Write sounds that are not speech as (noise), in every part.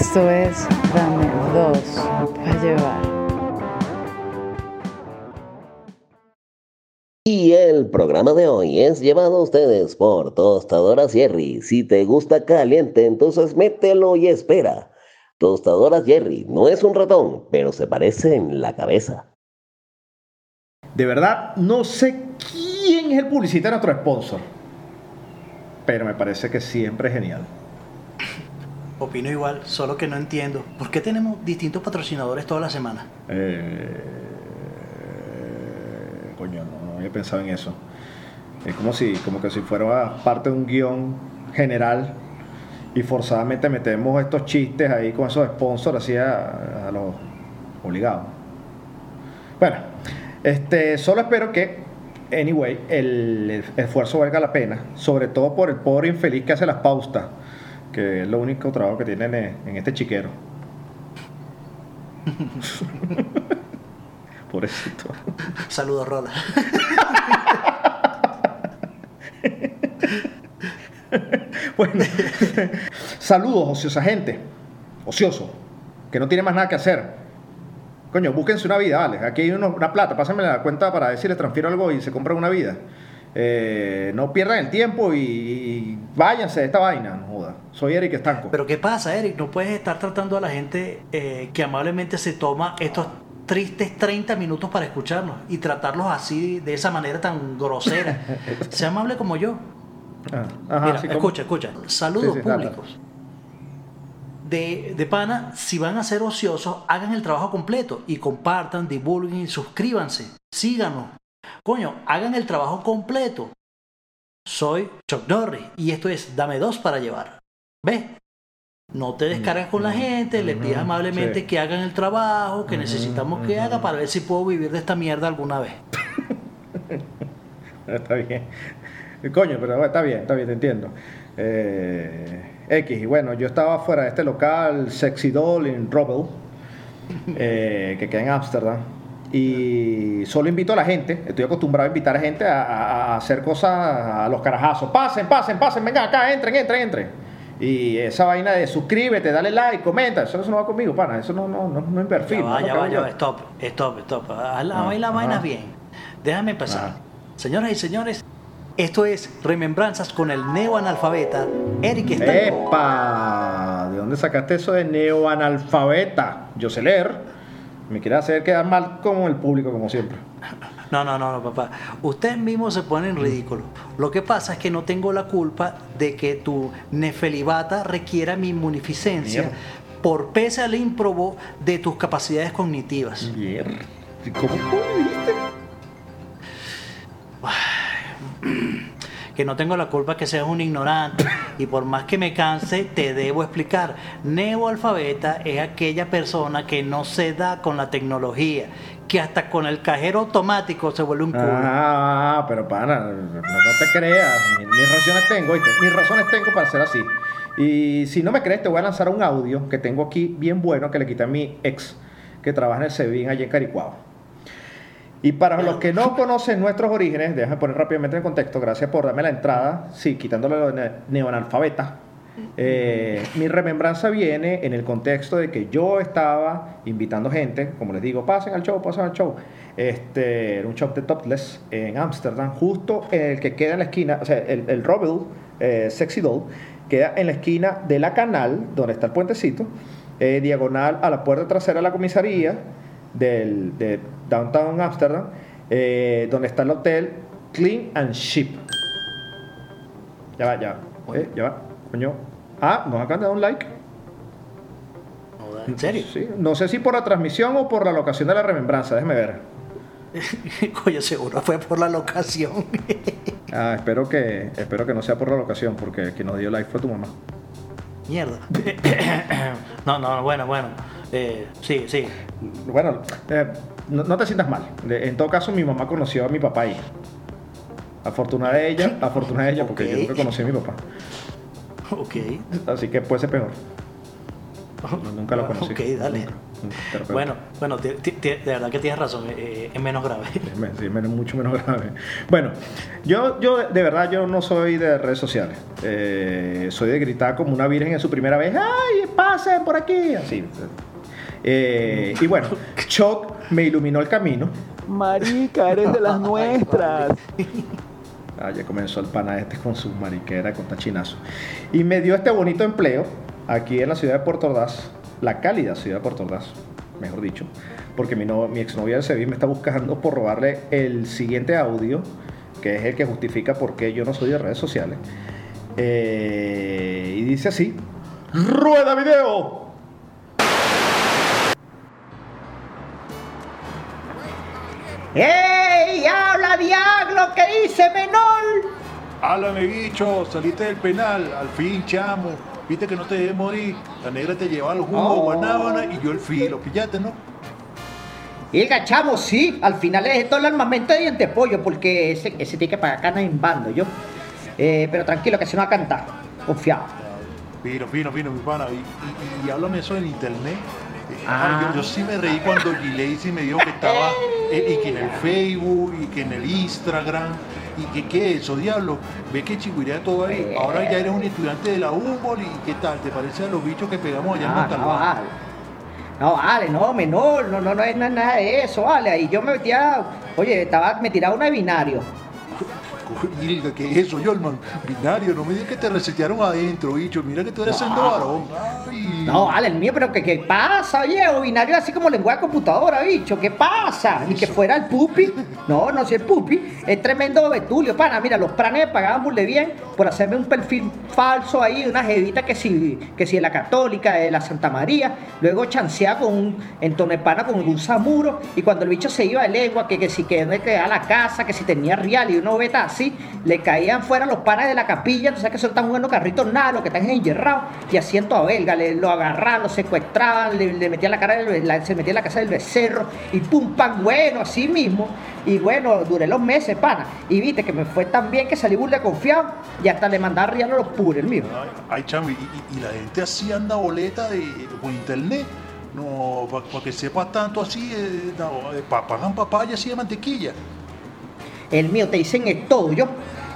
Esto es Dame dos para llevar. Y el programa de hoy es llevado a ustedes por Tostadoras Jerry. Si te gusta caliente, entonces mételo y espera. Tostadoras Jerry no es un ratón, pero se parece en la cabeza. De verdad, no sé quién es el publicista de nuestro sponsor. Pero me parece que siempre es genial. Opino igual, solo que no entiendo. ¿Por qué tenemos distintos patrocinadores toda la semana? Eh, coño, no, había pensado en eso. Es como si, como que si fuera parte de un guion general y forzadamente metemos estos chistes ahí con esos sponsors así a, los obligados. Bueno, este, solo espero que, anyway, el, el esfuerzo valga la pena, sobre todo por el pobre infeliz que hace las paustas, que es lo único trabajo que tienen en, este chiquero. (laughs) Pobrecito. Saludos, Rola. (laughs) Bueno, saludos, ociosa gente. Ocioso, que no tiene más nada que hacer. Coño, búsquense una vida, vale. Aquí hay uno- una plata, pásenme la cuenta para si les transfiero algo y se compran una vida. Eh, no pierdan el tiempo y, y váyanse de esta vaina, no joda. Soy Eric Estanco. Pero ¿qué pasa, Eric? No puedes estar tratando a la gente eh, que amablemente se toma estos tristes 30 minutos para escucharnos y tratarlos así, de esa manera tan grosera. (laughs) Sea amable como yo. Ah, ajá, Mira, sí, escucha, escucha. Saludos Sí, sí, dale. públicos. De, de pana, si van a ser ociosos, hagan el trabajo completo y compartan, divulguen y suscríbanse. Síganos. Coño, hagan el trabajo completo. Soy Chuck Norris y esto es Dame dos para llevar. ¿Ves? No te descargas con la gente, les pides amablemente sí. que hagan el trabajo que necesitamos que haga para ver si puedo vivir de esta mierda alguna vez. (laughs) Está bien. Coño, pero está bien, está bien, te entiendo. Eh, X, y bueno, yo estaba fuera de este local, Sexy Doll en Robel, (laughs) eh, que queda en Ámsterdam. Y solo invito a la gente, estoy acostumbrado a invitar a gente a, a- a hacer cosas a los carajazos. Pasen, pasen, pasen, vengan acá, entren, entren, entren. Y esa vaina de suscríbete, dale like, comenta, eso, eso no va conmigo, pana, eso no, no, no, no es perfil. Ya va, no ya lo va, que ya hago va, yo. stop, stop, stop. Haz la, Ah, la ajá. vaina bien. Déjame. Ajá. Señoras y señores, esto es Remembranzas con el neoanalfabeta Eric Estanco. ¡Epa! ¿De dónde sacaste eso de neoanalfabeta? Yo sé leer. Me quiere hacer quedar mal como el público, como siempre. No, no, no, no, papá. Ustedes mismos se ponen en ridículo. Lo que pasa es que no tengo la culpa de que tu nefelibata requiera mi munificencia Mierda. por pese al ímprobo de tus capacidades cognitivas. Mierda. ¿Cómo pudiste? Que no tengo la culpa que seas un ignorante (coughs) y por más que me canse te debo explicar. Neoalfabeta es aquella persona que no se da con la tecnología, que hasta con el cajero automático se vuelve un culo. Ah, pero pana, no, te creas. Mis, mis razones tengo, ¿oíste? Mis razones tengo para ser así. Y si no me crees, te voy a lanzar un audio que tengo aquí bien bueno que le quité a mi ex que trabaja en el SEBIN allí en Caricuao. Y para los que no conocen nuestros orígenes, déjame poner rápidamente en contexto, gracias por darme la entrada, sí, quitándole lo de ne- neoanalfabeta. Eh, mi remembranza viene en el contexto de que yo estaba invitando gente, como les digo, pasen al show, pasen al show. Este, era un show de Topless en Ámsterdam, justo el que queda en la esquina, o sea, el, el Robel eh, Sexy Doll, queda en la esquina de la canal, donde está el puentecito, eh, diagonal a la puerta trasera de la comisaría del, de Downtown Amsterdam, eh, donde está el hotel Clean and Ship. Ya va, ya va. Eh, ya va. Coño. Ah, nos acaban de dar un like. ¿En serio? Sí. No sé si por la transmisión o por la locación de la remembranza. Déjeme ver. (laughs) Coño, seguro fue por la locación. (laughs) Ah, espero que, espero que no sea por la locación, porque quien nos dio like fue tu mamá. Mierda. (coughs) no, no, bueno, bueno. Eh, sí, sí. Bueno, eh, no, no te sientas mal. En todo caso, mi mamá conoció a mi papá ahí. Afortunada de ella, (laughs) afortunada de ella, porque yo nunca conocí a mi papá. Ok. Así que puede ser peor. No, (laughs) nunca lo conocí. Ok, dale. Nunca. Bueno, bueno, de verdad que tienes razón, eh, eh, es menos grave. Sí, men- mucho menos grave. Bueno, yo, yo de verdad yo no soy de redes sociales. Eh, soy de gritar como una virgen en su primera vez. ¡Ay, pasen por aquí! Así. Eh, y bueno, Choc me iluminó el camino. Marica, eres de las (laughs) nuestras. Ah, ya comenzó el pana este con su mariquera, con tachinazo. Y me dio este bonito empleo aquí en la ciudad de Puerto Ordaz, la cálida ciudad de Puerto Ordaz, mejor dicho, porque mi, no, mi exnovia de Sevilla me está buscando por robarle el siguiente audio, que es el que justifica por qué yo no soy de redes sociales. Eh, y dice así: ¡Rueda video! ¡Ey! ¡Habla, diablo! ¿Qué dice, menor? Háblame, bicho, saliste del penal, al fin, chamo. Viste que no te debes morir. La negra te llevaba los jugos, Oh. guanábana y yo el filo. Pillaste, ¿no? Y chamo, sí, al final le dejé todo el armamento de diente pollo porque ese, ese tiene que pagar cana en bando, yo. Eh, pero tranquilo, que se no va a cantar. Confiado. Fino, fino, fino, mi pana. Y, y- y háblame eso en internet. Eh, Ah. ay, yo, yo sí me reí cuando Gileisi me dijo que estaba y que en el Facebook y que en el Instagram. Y que qué es eso, diablo. Ve que chigüirea todo ahí. Ahora ya eres un estudiante de la Humboldt y qué tal, ¿te parece a los bichos que pegamos allá en Ah, no, Montalbán? vale. No, vale, no, menor, no, no, no es na- nada de eso, vale. Ahí yo me metía, oye, estaba, me tiraba una de binario. (laughs) Ilga, ¿qué es eso, Yolman? Binario, no me digas que te resetearon adentro, bicho. Mira que tú eres siendo varón. Ay. No, vale, el mío, pero ¿qué, qué pasa, oye? O binario así como lenguaje de computadora, bicho, ¿qué pasa? Ni que fuera el pupi. No, no, si el pupi es tremendo betulio, pana. Mira, los pranes me pagaban burle bien por hacerme un perfil falso ahí, una jevita que si, que si de la católica, de la Santa María. Luego chanceaba con un, en Tonepana con un samuro. Y cuando el bicho se iba de lengua, que, que si que no quedaba la casa, que si tenía real y una beta así, le caían fuera los panas de la capilla. Entonces, que son tan buenos carritos, nada, los que están enjerrados. Y hacían toda belga, le, lo agarraban, lo secuestraban, le, le metían la cara, del- la- se metía en la casa del becerro y pum, pam, bueno, así mismo. Y bueno, duré los meses, pana. Y viste que me fue tan bien que salí burla confiado y hasta le mandaba a los puros, el mío. Ay, ay, y, la gente así anda boleta de, por internet. No, para que sepas tanto así, eh, no, eh, pa- pagan papaya así de mantequilla. El mío te dicen es todo, yo.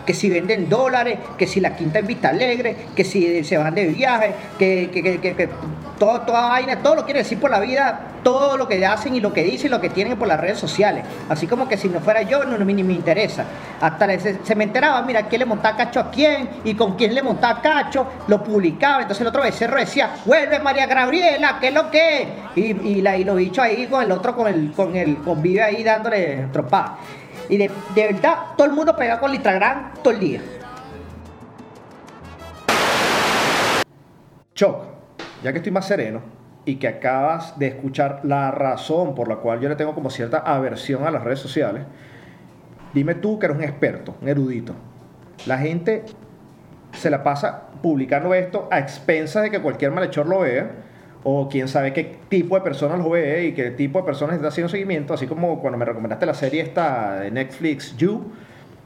Que si venden dólares, que si la quinta en Vista Alegre, que si se van de viaje, que, que, que, todo, toda vaina, todo lo quiere decir por la vida, todo lo que hacen y lo que dicen y lo que tienen por las redes sociales. Así como que si no fuera yo, no, ni me interesa. Hasta se, se me enteraba, mira, quién le montaba cacho a quién y con quién le montaba cacho, lo publicaba. Entonces el otro becerro decía, vuelve María Gabriela, ¿qué es lo que es? Y, y, la, y los bichos ahí con el otro, con el, con el convive ahí dándole tropada. Y de, de verdad, todo el mundo pegado con el todo el día. Choc, ya que estoy más sereno y que acabas de escuchar la razón por la cual yo le tengo como cierta aversión a las redes sociales, dime tú que eres un experto, un erudito. La gente se la pasa publicando esto a expensas de que cualquier malhechor lo vea, o quién sabe qué tipo de personas lo ve y qué tipo de personas está haciendo seguimiento, así como cuando me recomendaste la serie esta de Netflix, You.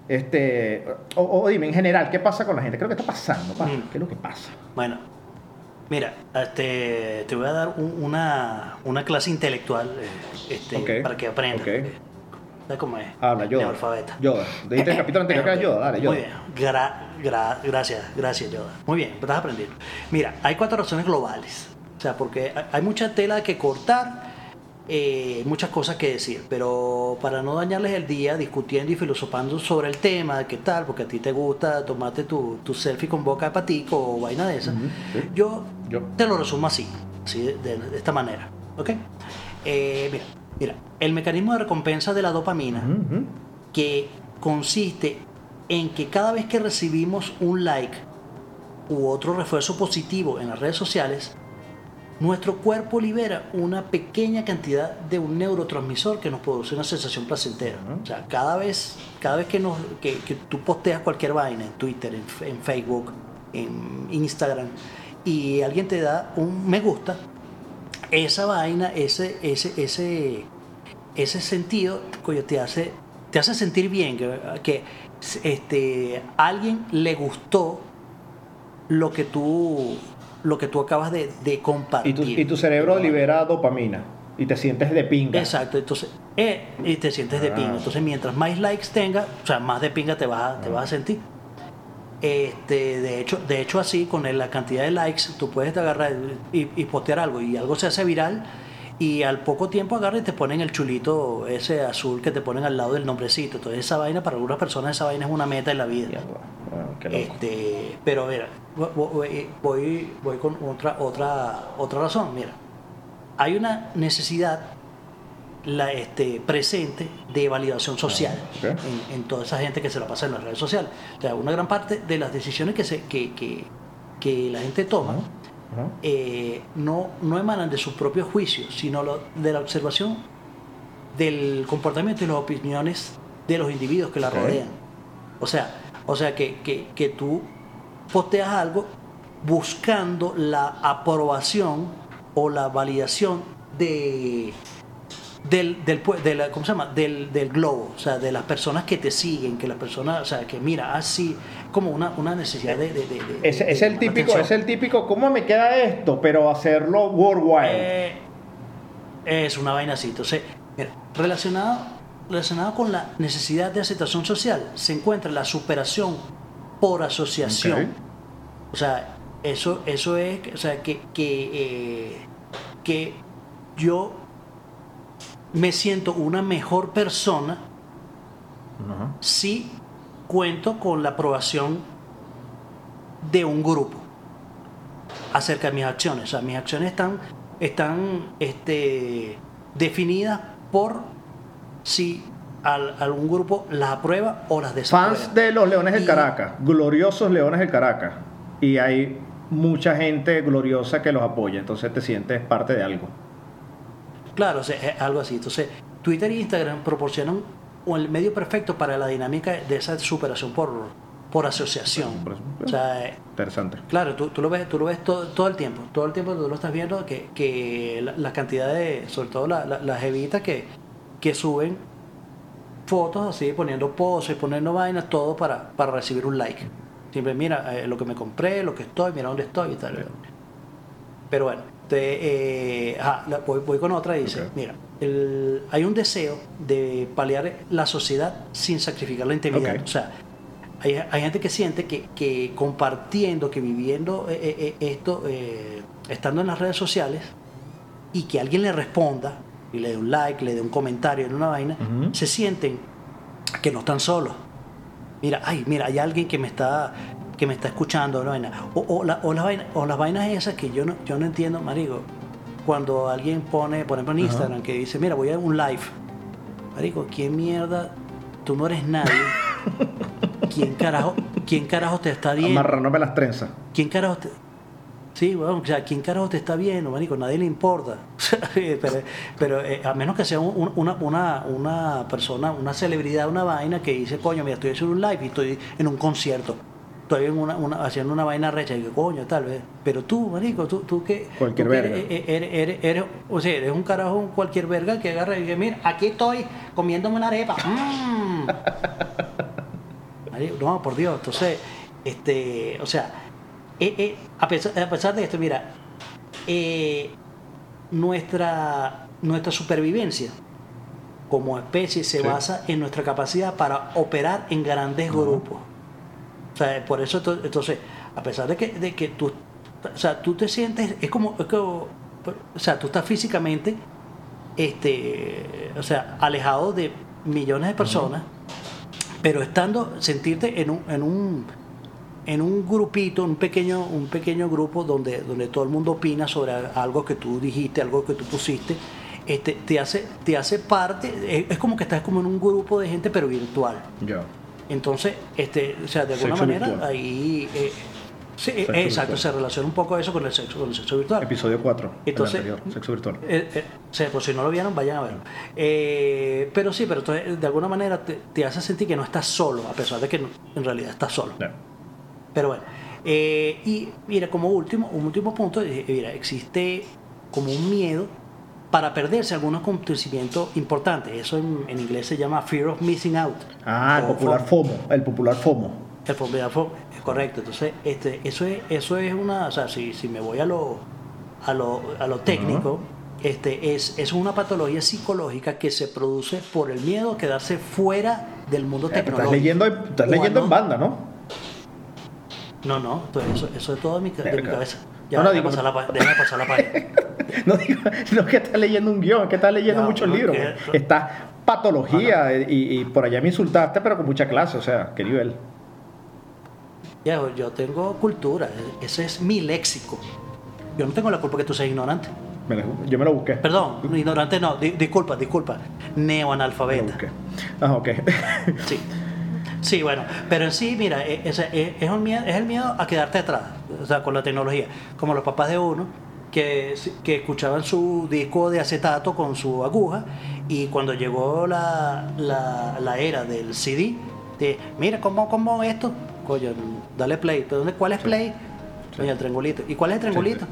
Este, o, o dime en general, ¿qué pasa con la gente? ¿Qué es lo que está pasando? pa? Mm. ¿Qué es lo que pasa? Bueno, mira, este, te voy a dar un- una, una clase intelectual eh, este, para que aprendas. ok. porque, ¿Sabes cómo es? Habla, Yoda. Neoalfabeta. Yoda. Dijiste el capítulo anterior que era (laughs) Yoda, dale, Yoda. Muy bien. Gra- gra- gracias, gracias, Yoda. Muy bien, estás aprendiendo. Mira, hay cuatro razones globales. O sea, porque hay- mucha tela que cortar, eh, muchas cosas que decir, pero para no dañarles el día discutiendo y filosofando sobre el tema, de qué tal, porque a ti te gusta tomarte tu, tu selfie con boca de patico o vaina de esa, sí. yo, Yo. te lo resumo así, así de, de- de esta manera. ¿Ok? Eh, mira, mira, el mecanismo de recompensa de la dopamina que consiste en que cada vez que recibimos un like u otro refuerzo positivo en las redes sociales, nuestro cuerpo libera una pequeña cantidad de un neurotransmisor que nos produce una sensación placentera. O sea, cada vez, cada vez que, nos, que, que tú posteas cualquier vaina en Twitter, en, Facebook, en Instagram, y alguien te da un me gusta, esa vaina, ese, ese, ese, ese sentido, coño, te hace, te hace sentir bien, que, que este, a alguien le gustó lo que tú lo que tú acabas de, de Y compartir. tu, y tu cerebro libera dopamina y te sientes de pinga. Exacto, entonces, eh, y te sientes de Ah. pinga. Entonces, mientras más likes tenga, o sea, más de pinga te vas a, te vas a sentir. Este, de hecho, de hecho así, con la cantidad de likes, tú puedes agarrar y, y postear algo y algo se hace viral y al poco tiempo agarra y te ponen el chulito ese azul que te ponen al lado del nombrecito. Entonces, esa vaina, para algunas personas, esa vaina es una meta en la vida. Ah, loco. Este, pero mira, vo- voy, voy, con otra, otra, otra razón. Mira, hay una necesidad la, este, presente de validación social ok. en, en toda esa gente que se la pasa en las redes sociales. O sea, una gran parte de las decisiones que, se, que, que, que la gente toma eh, no, no emanan de su propio juicio, sino lo- de la observación del comportamiento y las opiniones de los individuos que la rodean. O sea, o sea que, que, que tú posteas algo buscando la aprobación o la validación de del, del, de la- ¿cómo se llama? Del, del globo, o sea, de las personas que te siguen, que las personas, o sea, que mira, así, como una, una necesidad de... de, de- Es, es el típico, atención. es el típico, ¿cómo me queda esto? Pero hacerlo worldwide. Eh, es una vaina así. Entonces, mira, relacionado, relacionado con la necesidad de aceptación social, se encuentra la superación por asociación. O sea, eso, eso es, o sea, que, que, eh, que yo me siento una mejor persona si cuento con la aprobación de un grupo acerca de mis acciones. O sea, mis acciones están, están este, definidas por si al- algún grupo las aprueba o las desaprueba. Fans de los Leones del Caracas, gloriosos Leones del Caracas. Y hay mucha gente gloriosa que los apoya, entonces te sientes parte de algo. Claro, o sea, es algo así. Entonces, Twitter e Instagram proporcionan el medio perfecto para la dinámica de esa superación por, por asociación. Por- por- O sea, Interesante. Claro, tú, tú lo ves, tú lo ves todo, todo el tiempo, todo el tiempo tú lo estás viendo que, que la, la cantidad de, sobre todo la- la- las evitas que, que suben fotos así, poniendo poses, poniendo vainas, todo para, para recibir un like. Siempre mira eh, lo que me compré, lo que estoy, mira dónde estoy y tal. Pero bueno, te, eh, ajá, la- voy, voy con otra y dice, mira, el- hay un deseo de paliar la sociedad sin sacrificar la integridad. Ok. O sea, hay, hay gente que siente que, que compartiendo, que viviendo eh, esto, estando en las redes sociales, y que alguien le responda, y le dé un like, le dé un comentario en una vaina, se sienten que no están solos. Mira, ay, mira, hay alguien que me está que me está escuchando, vaina. O, o, la- o las vainas, o las vainas esas que yo no, yo no entiendo, marico. Cuando alguien pone, por ejemplo en. Instagram, que dice, mira, voy a un live. Marico, ¿quién mierda? Tú no eres nadie. (laughs) ¿Quién carajo, quién carajo te está viendo? Amarrándome las trenzas. ¿Quién carajo te... Sí, bueno, o sea, ¿quién carajo te está viendo, marico? Nadie le importa. (laughs) pero pero eh, a menos que sea un- una, una, una persona, una celebridad, una vaina que dice, coño, mira, estoy haciendo un live y estoy en un concierto. Estoy en una, una- haciendo una vaina recha y que coño, tal vez. Pero tú, marico, tú, tú que... Cualquier tú que verga. Eres, eres, eres- eres- o sea, eres un carajo, un cualquier verga que agarra y dice, mira, aquí estoy comiéndome una arepa. Mm. (laughs) Marico, No, por Dios. Entonces, este, o sea, eh, eh, a, pesar, a pesar de esto, mira, eh, nuestra, nuestra supervivencia como especie se Sí. basa en nuestra capacidad para operar en grandes grupos. O sea, por eso, to- entonces, a pesar de que, de que tú, o sea, tú te sientes, es como, es como- o sea, tú estás físicamente, este, o sea, alejado de millones de personas, pero estando, sentirte en un, en un, en un grupito, un pequeño, un pequeño grupo donde, donde todo el mundo opina sobre algo que tú dijiste, algo que tú pusiste, este, te hace, te hace parte, es, es como que estás como en un grupo de gente pero virtual. Ya. Entonces, este, o sea, de alguna Sexo manera virtual. ahí eh, sí, eh, exacto, virtual. se relaciona un poco eso con el sexo, con el sexo virtual. Episodio 4. Entonces- el anterior, sexo virtual. Eh, eh, o sea, por si no lo vieron, vayan a verlo. Eh, pero sí, pero entonces, de alguna manera te, te hace sentir que no estás solo, a pesar de que en realidad estás solo. Pero bueno, eh, y mira, como último, un último punto, eh, mira, existe como un miedo para perderse algún acontecimiento importante. Eso en, en inglés se llama fear of missing out. Ah, el popular FOMO. FOMO. El popular FOMO. El formidable fo- es correcto. Entonces, este, eso es, eso es una, o sea, si, si me voy a lo, a lo, a lo técnico, este, es, es una patología psicológica que se produce por el miedo a quedarse fuera del mundo Eh, tecnológico. estás leyendo, estás leyendo en banda, ¿no? No, no, pues eso, eso es todo de mi, de cabeza. Ya, No, no, digo- pasar la déjame pasar la página. (laughs) No digo, no que estás leyendo un guion, que estás leyendo No, muchos no, libros. que- güey. Está patología eh, y, y por allá me insultaste, pero con mucha clase, o sea, qué nivel. Ya, yo tengo cultura, e- ese es mi léxico. Yo no tengo la culpa que tú seas ignorante. Me lo- yo me lo busqué. Perdón, ignorante no, di- disculpa, disculpa. Neoanalfabeta. Ah, ok. Sí. (laughs) Sí, bueno, pero en sí, mira, e- es, es- es un miedo, es el miedo a quedarte atrás, o sea, con la tecnología. Como los papás de uno, que, que escuchaban su disco de acetato con su aguja, y cuando llegó la, la, la era del CD, de, mira, ¿cómo, cómo esto? Coño, dale play. ¿Pero dónde, ¿Cuál es play? Coño, el triangulito. ¿Y cuál es el triangulito?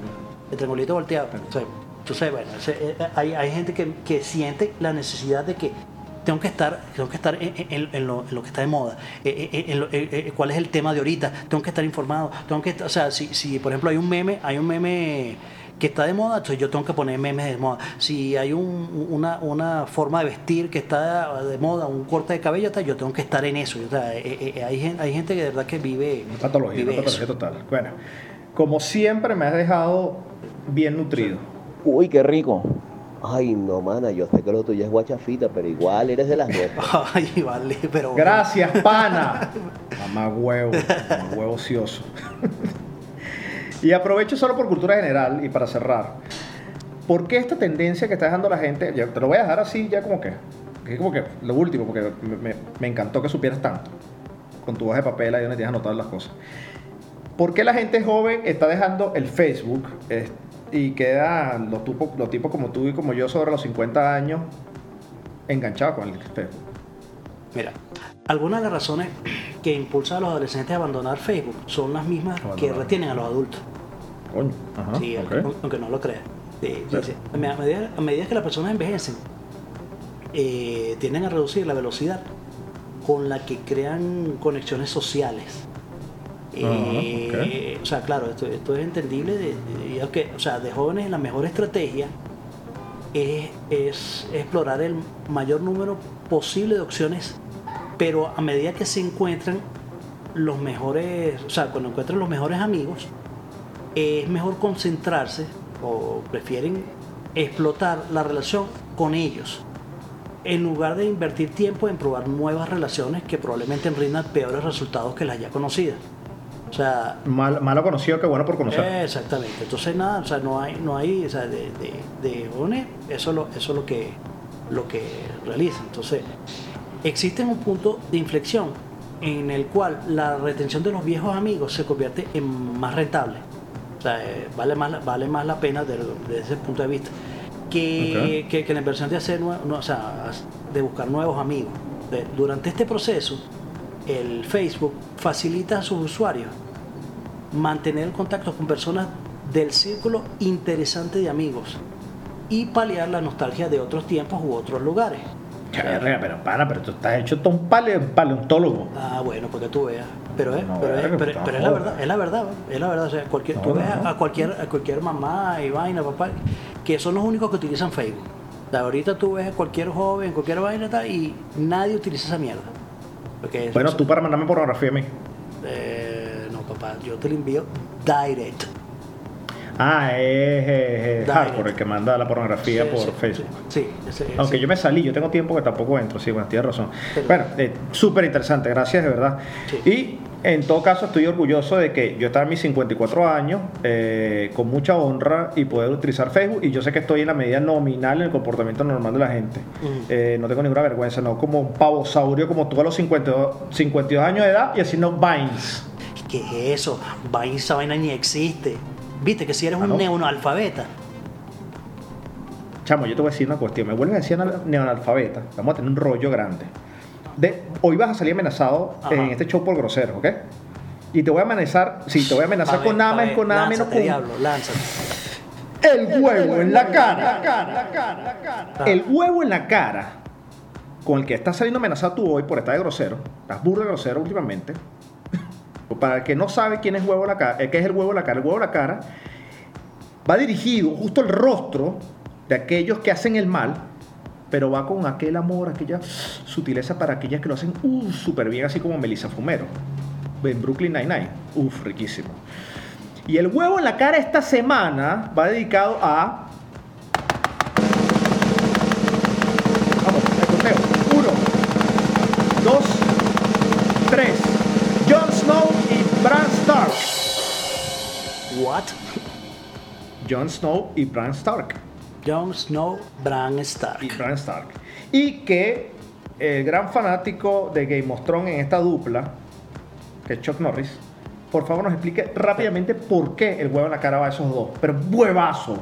El triangulito volteado. Sea, entonces, bueno, ese- eh, hay, hay gente que, que siente la necesidad de que tengo que estar, tengo que estar en, en- en lo, en lo que está de moda, eh, eh, lo- eh, cuál es el tema de ahorita, tengo que estar informado, tengo que, o sea, si, si por ejemplo hay un meme, hay un meme que está de moda, entonces yo tengo que poner memes de moda. Si hay un- una, una forma de vestir que está de moda, un corte de cabello, yo tengo que estar en eso. O sea, hay, hay gente que de verdad que vive, Una patología, vive una patología eso. total. Bueno, como siempre me has dejado bien nutrido. Uy, qué rico. Ay, no, mana, yo sé que lo tuyo es guachafita, pero igual eres de las nuestras. (laughs) Ay, vale, pero... Gracias, pana. (laughs) Mamá huevo, mamá huevo ocioso. (laughs) y aprovecho solo por cultura general y para cerrar. ¿Por qué esta tendencia que está dejando la gente? ya te lo voy a dejar así ya como que, que como que lo último, porque me, me- me encantó que supieras tanto. Con tu hoja de papel ahí donde tienes anotadas las cosas. ¿Por qué la gente joven está dejando el Facebook y quedan los, tupo- los tipos como tú y como yo sobre los 50 años enganchados con el Facebook? Mira, algunas de las razones que impulsan a los adolescentes a abandonar Facebook son las mismas que retienen a los adultos. Coño, ajá, Sí, aunque, no lo creas. Sí, sí, Sí. sí. A, me- a medida, a medida que las personas envejecen, eh, tienden a reducir la velocidad con la que crean conexiones sociales. Eh, O sea, claro, esto, esto es entendible. De, que, o sea, de jóvenes la mejor estrategia es, es explorar el mayor número posible de opciones, pero a medida que se encuentran los mejores, o sea, cuando encuentran los mejores amigos, es mejor concentrarse o prefieren explotar la relación con ellos en lugar de invertir tiempo en probar nuevas relaciones que probablemente rindan peores resultados que las ya conocidas. O sea, Mal, malo conocido que bueno por conocer. Exactamente. Entonces nada, o sea, no hay, no hay, o sea, de, de, de jóvenes, eso es lo, eso es lo que, lo que realizan. Entonces, existe un punto de inflexión en el cual la retención de los viejos amigos se convierte en más rentable. O sea, eh, vale más, la- vale más la pena desde, desde ese punto de vista que, que, que la inversión de hacer, no, o sea, de buscar nuevos amigos. De- durante este proceso, el Facebook facilita a sus usuarios mantener el contacto con personas del círculo interesante de amigos y paliar la nostalgia de otros tiempos u otros lugares. Verga, pero pana, pero tú estás hecho un pale- paleontólogo. Ah, bueno, porque tú veas. Pero es, No, pero, es, verga, pero- puta pero es la verdad, es la verdad, es la verdad. O sea, cualquier, No, tú ves no. a cualquier, a cualquier mamá y vaina, papá, que son los únicos que utilizan Facebook. Sea, ahorita tú ves a cualquier joven, cualquier vaina y nadie utiliza esa mierda. Porque Bueno, tú para mandarme pornografía a mí. Eh, no, papá, yo te lo envío direct. Ah, es, es, hardcore el que manda la pornografía Sí, por sí, Facebook. Sí, sí, Aunque yo me salí, yo tengo tiempo que tampoco entro, sí, bueno, tienes razón. Pero- bueno, eh, súper interesante, gracias de verdad. Sí. Y en todo caso estoy orgulloso de que yo estaba en mis 54 años eh, con mucha honra y poder utilizar Facebook y yo sé que estoy en la medida nominal en el comportamiento normal de la gente. Eh, no tengo ninguna vergüenza, no como un pavosaurio como tú a los 52, 52 años de edad y haciendo Vines. ¿Qué es eso? Vaina, esa vaina ni existe. Viste que si eres Ah, un ¿no? neoanalfabeta. Chamo, yo te voy a decir una cuestión. Me vuelves a decir anal- neoanalfabeta. Vamos a tener un rollo grande. De, hoy vas a salir amenazado Ajá. en este show por grosero, ¿ok? Y te voy a amenazar, sí, te voy a amenazar Pa' con nada más, con nada menos con diablo, lánzate. el huevo en la cara. El huevo en la cara con el que estás saliendo amenazado tú hoy por estar de grosero. Estás burda de grosero últimamente. (laughs) para el que no sabe quién es huevo la cara, eh, qué es el huevo la cara, el huevo la cara va dirigido justo el rostro de aquellos que hacen el mal, pero va con aquel amor, aquella sutileza para aquellas que lo hacen uh, súper bien, así como Melissa Fumero en Brooklyn Nine-Nine. Uf, riquísimo. Y el huevo en la cara esta semana va dedicado a. Vamos, al conteo. Uno, dos, tres. Jon Snow y Bran Stark. What? Jon Snow y Bran Stark. Jon Snow, Bran Stark. Y Bran Stark. Y que el gran fanático de Game of Thrones en esta dupla, que es Chuck Norris, por favor nos explique rápidamente por qué el huevo en la cara va a esos dos. Pero huevazo.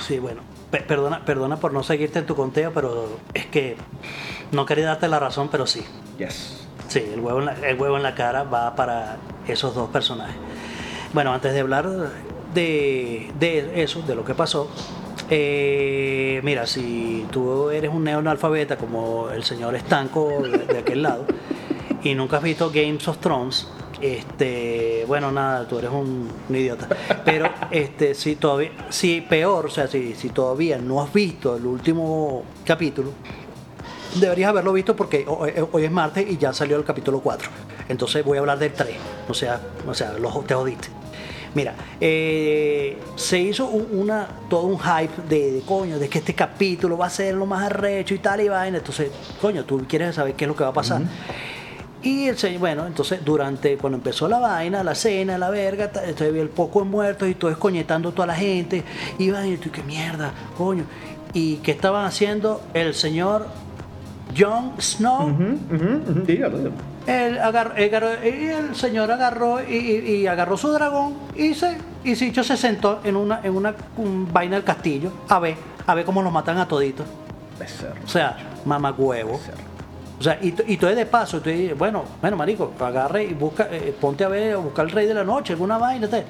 Sí, bueno. pe- perdona, perdona por no seguirte en tu conteo, pero es que no quería darte la razón, pero sí. Yes. Sí, el huevo, en la, el huevo en la cara va para esos dos personajes. Bueno, antes de hablar de, de eso, de lo que pasó, eh, mira, si tú eres un neoanalfabeta como el señor Estanco de, aquel lado y nunca has visto Games of Thrones, este, bueno, nada, tú eres un, idiota. Pero este, si todavía, si peor, o sea, si, si todavía no has visto el último capítulo, Deberías haberlo visto porque hoy, hoy es martes y ya salió el capítulo 4. Entonces voy a hablar del 3. O sea, o sea los, te jodiste. Mira, eh, se hizo un- una, todo un hype de, de, coño, de que este capítulo va a ser lo más arrecho y tal y vaina. Entonces, coño, tú quieres saber qué es lo que va a pasar. Y el señor, bueno, entonces durante, cuando empezó la vaina, la cena, la verga, había el poco de muertos y todo escoñetando toda la gente. Y iban y tú, qué mierda, coño. ¿Y qué estaban haciendo el señor Jon Snow? Dígalo, agar- él agarró- y el señor agarró y, agarró su dragón y se y Sicho se sentó en una en una un vaina del castillo a ver a ver cómo los matan a toditos. Becerro. o sea mamagüevo o sea y, y tú de paso. Tú bueno bueno marico agarre y busca eh, ponte a ver a buscar el rey de la noche alguna vaina te-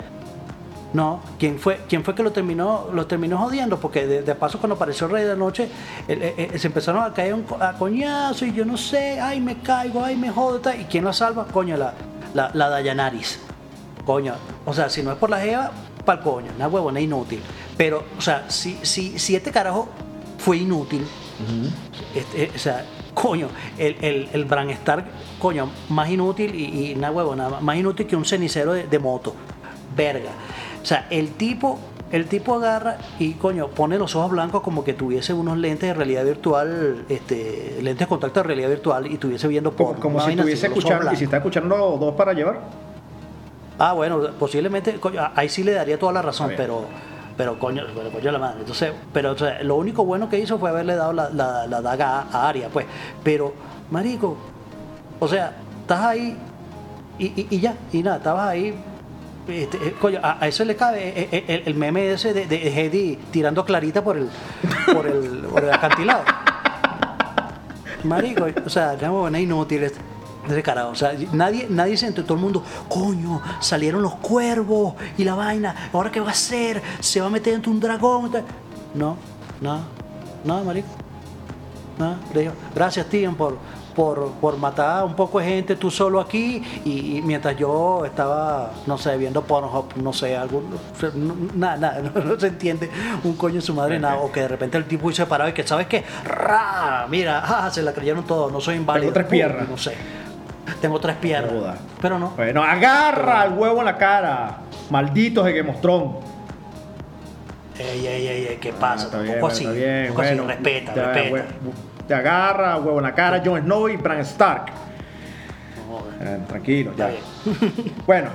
no, ¿quién fue, quién fue que lo terminó, lo terminó jodiendo? Porque de, de paso cuando apareció Rey de la Noche, eh, eh, se empezaron a caer un a coñazo y yo no sé, ay me caigo, ay me jodo, tal. ¿y quién la salva? Coño, la, la, la Dayanaris. Coño, o sea, si no es por la Jeva, pa'l coño, una huevona inútil. Pero, o sea, si, si, si este carajo fue inútil, este, eh, o sea, coño, el, el, el Bran Stark, coño, más inútil y, y una huevona, más inútil que un cenicero de, de moto. Verga. O sea, el tipo, el tipo agarra y coño, pone los ojos blancos como que tuviese unos lentes de realidad virtual, este, lentes de contacto de realidad virtual y estuviese viendo Como, porno. como una si estuviese escuchando, y si está escuchando dos para llevar. Ah, bueno, posiblemente, coño, ahí sí le daría toda la razón, pero, pero coño, pero coño la madre. Entonces, pero o sea, lo único bueno que hizo fue haberle dado la, la- la daga a, a Aria, pues. Pero, marico, o sea, estás ahí y, y- y ya, y nada, estabas ahí. Este, eh, coño, a, eso le cabe eh, eh, el, el meme ese de, de Hedy tirando clarita por el, por el, acantilado. Marico, o sea, una buena inútil este, este carajo. O sea, nadie, nadie se enteró, todo el mundo, coño, salieron los cuervos y la vaina, ¿ahora qué va a hacer? ¿Se va a meter dentro de un dragón? No, nada, nada, marico. Nada. Le digo, gracias, Tian, por, por, por matar un poco de gente tú solo aquí y, y mientras yo estaba, no sé, viendo Pornhub, no sé, algún, no- nada, nada, (laughs) no, no se entiende un coño en su madre, nada, o que de repente el tipo se parado y que, ¿sabes qué? ¡Ra! Mira, (laughs) ah, se la creyeron todos, no soy inválido. tres Pum, piernas. No sé. Tengo tres piernas. Joda. Pero no. Bueno, agarra el huevo en la cara. Malditos de Thrones. Ey, ey, ey, ey, ¿qué Ah, pasa? está Un bien, poco bueno, así. está bien, así, respeta, Ya, respeta. Te agarra, huevo en la cara, Jon Snow y Bran Stark. Eh, tranquilo, ya. (laughs) Bueno,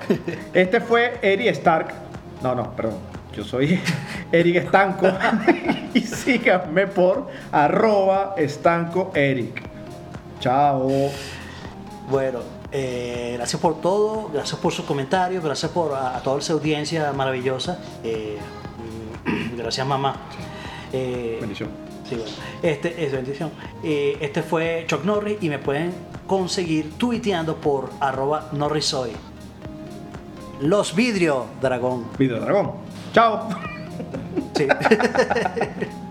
este fue Eric Stark. No, no, perdón. Yo soy (laughs) Eric Estanco. (laughs) y síganme por arroba estanco Eric. Chao. Bueno, eh, gracias por todo, gracias por sus comentarios, gracias por a, a toda esa audiencia maravillosa. Eh, mm, (clears throat) gracias mamá. Bendición. Sí, bueno. Este es bendición. Eh, este fue Chuck Norris y me pueden conseguir tuiteando por arroba norrisoy. Los vidrios, dragón. Video Dragón. Chao. Sí. (laughs)